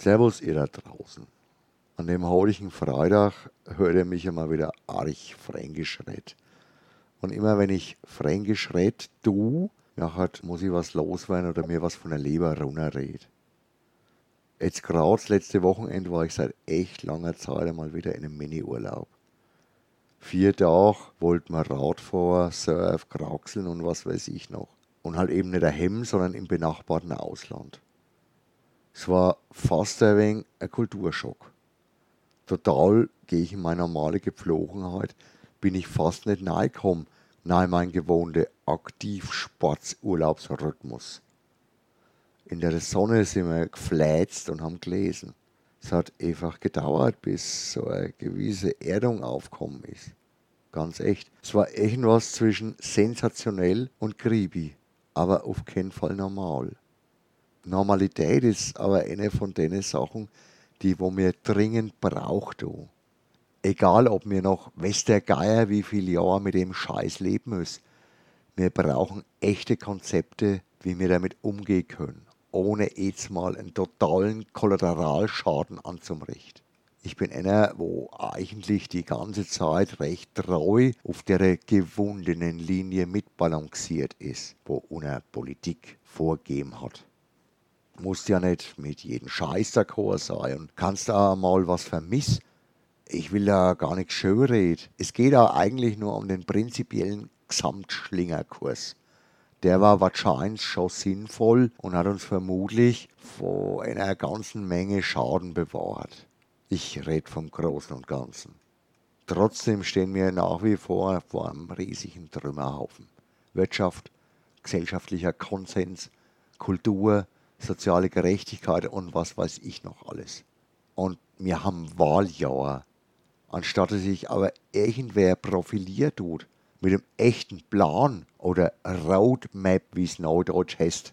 Servus, ihr da draußen. An dem heutigen Freitag hört ihr mich immer wieder arg fränkisch red. Und immer wenn ich fränkisch red, du, nachher muss ich was loswerden oder mir was von der Leber runterred. Jetzt gerade das letzte Wochenende war ich seit echt langer Zeit einmal wieder in einem Mini-Urlaub. Vier Tage wollten wir Radfahren, Surf, Kraxeln und was weiß ich noch. Und halt eben nicht daheim, sondern im benachbarten Ausland. Es war fast ein wenig ein Kulturschock. Total gehe ich in meine normale Gepflogenheit, bin ich fast nicht reingekommen, nahe mein gewohnter Aktiv-Sportsurlaubsrhythmus. In der Sonne sind wir gefläzt und haben gelesen. Es hat einfach gedauert, bis so eine gewisse Erdung aufgekommen ist. Ganz echt. Es war irgendwas zwischen sensationell und creepy, aber auf keinen Fall normal. Normalität ist aber eine von den Sachen, die wo mir dringend braucht. Egal, ob mir noch Westergeier wie viele Jahre mit dem Scheiß leben müssen. Wir brauchen echte Konzepte, wie wir damit umgehen können, ohne jetzt mal einen totalen Kollateralschaden anzurichten. Ich bin einer, wo eigentlich die ganze Zeit recht treu auf der gewundenen Linie mitbalanciert ist, wo unsere Politik vorgegeben hat musst ja nicht mit jedem Scheiß d'accord sein und kannst da mal was vermissen. Ich will da gar nichts schönreden. Es geht da eigentlich nur um den prinzipiellen Gesamtschlingerkurs. Der war wahrscheinlich schon sinnvoll und hat uns vermutlich vor einer ganzen Menge Schaden bewahrt. Ich rede vom Großen und Ganzen. Trotzdem stehen wir nach wie vor vor einem riesigen Trümmerhaufen. Wirtschaft, gesellschaftlicher Konsens, Kultur, soziale Gerechtigkeit und was weiß ich noch alles. Und wir haben Wahljahr. Anstatt dass sich aber irgendwer profiliert tut, mit einem echten Plan oder Roadmap, wie es neudeutsch heißt,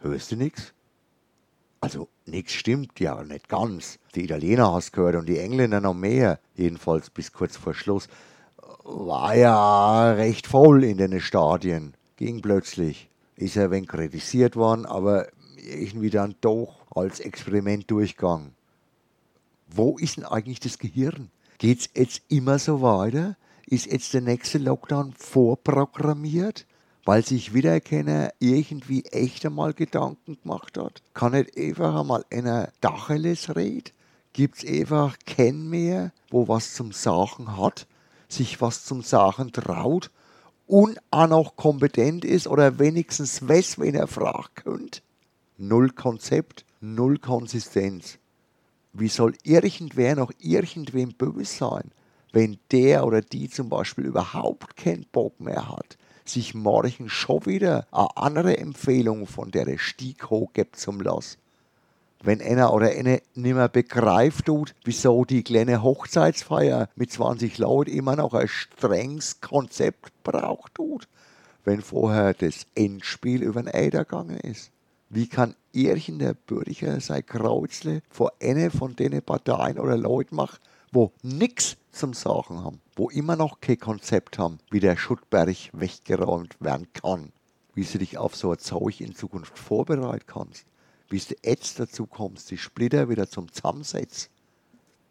hörst du nichts? Also nichts stimmt ja nicht ganz. Die Italiener hast gehört und die Engländer noch mehr, jedenfalls bis kurz vor Schluss. War ja recht voll in den Stadien, ging plötzlich. Ist ja ein wenig kritisiert worden, aber irgendwie dann doch als Experiment durchgegangen. Wo ist denn eigentlich das Gehirn? Geht es jetzt immer so weiter? Ist jetzt der nächste Lockdown vorprogrammiert? Weil sich wieder keiner irgendwie echt einmal Gedanken gemacht hat? Kann nicht einfach einmal einer Dacheles reden? Gibt es einfach keinen mehr, wo was zum Sachen hat, sich was zum Sachen traut und auch noch kompetent ist oder wenigstens weiß, wenn er fragen könnte? Null Konzept, null Konsistenz. Wie soll irgendwer noch irgendwem böse sein, wenn der oder die zum Beispiel überhaupt keinen Bock mehr hat, sich morgen schon wieder eine andere Empfehlung von der Stieg hochgibt zum Lass? Wenn einer oder eine nimmer begreift tut, wieso die kleine Hochzeitsfeier mit 20 Leuten immer noch ein strenges Konzept braucht tut, wenn vorher das Endspiel über den Äder gegangen ist. Wie kann irgendein Bürger sein Kreuzle vor einer von den Parteien oder Leuten machen, wo nichts zum Sagen haben, wo immer noch kein Konzept haben, wie der Schuttberg weggeräumt werden kann, wie du dich auf so ein Zeug in Zukunft vorbereiten kannst, wie du jetzt dazu kommst, die Splitter wieder zum Zusammensetzen.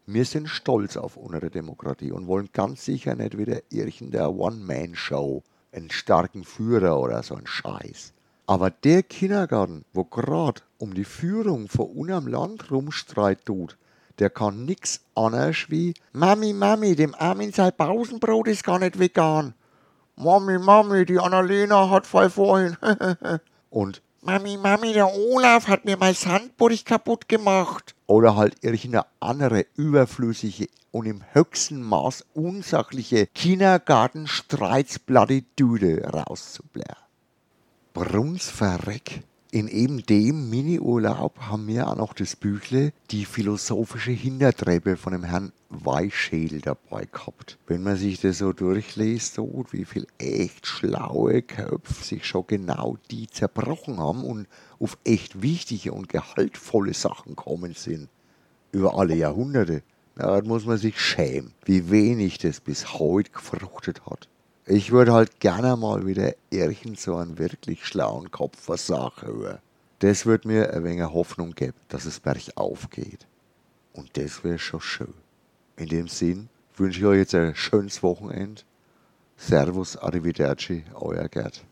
Wir sind stolz auf unsere Demokratie und wollen ganz sicher nicht wieder irgendeine One-Man-Show, einen starken Führer oder so ein Scheiß. Aber der Kindergarten, wo gerade um die Führung von unserem Land rumstreit tut, der kann nix anderes wie Mami, Mami, dem Armin sein Pausenbrot ist gar nicht vegan. Mami, Mami, die Annalena hat voll vorhin. Und Mami, Mami, der Olaf hat mir mein Sandburg kaputt gemacht. Oder halt irgendeine andere überflüssige und im höchsten Maß unsachliche Kindergartenstreitsplattitüde rauszublären. Brunsverreck. In eben dem Mini-Urlaub haben wir auch noch das Büchle Die philosophische Hintertreppe von dem Herrn Weichschädel dabei gehabt. Wenn man sich das so durchliest, so wie viel echt schlaue Köpfe sich schon genau die zerbrochen haben und auf echt wichtige und gehaltvolle Sachen kommen sind. Über alle Jahrhunderte. Da muss man sich schämen, wie wenig das bis heute gefruchtet hat. Ich würde halt gerne mal wieder irgend so einen wirklich schlauen Kopf was Sache hören. Das wird mir ein wenig Hoffnung geben, dass es bergauf geht. Und das wäre schon schön. In dem Sinn wünsche ich euch jetzt ein schönes Wochenende. Servus, Arrivederci, euer Gerd.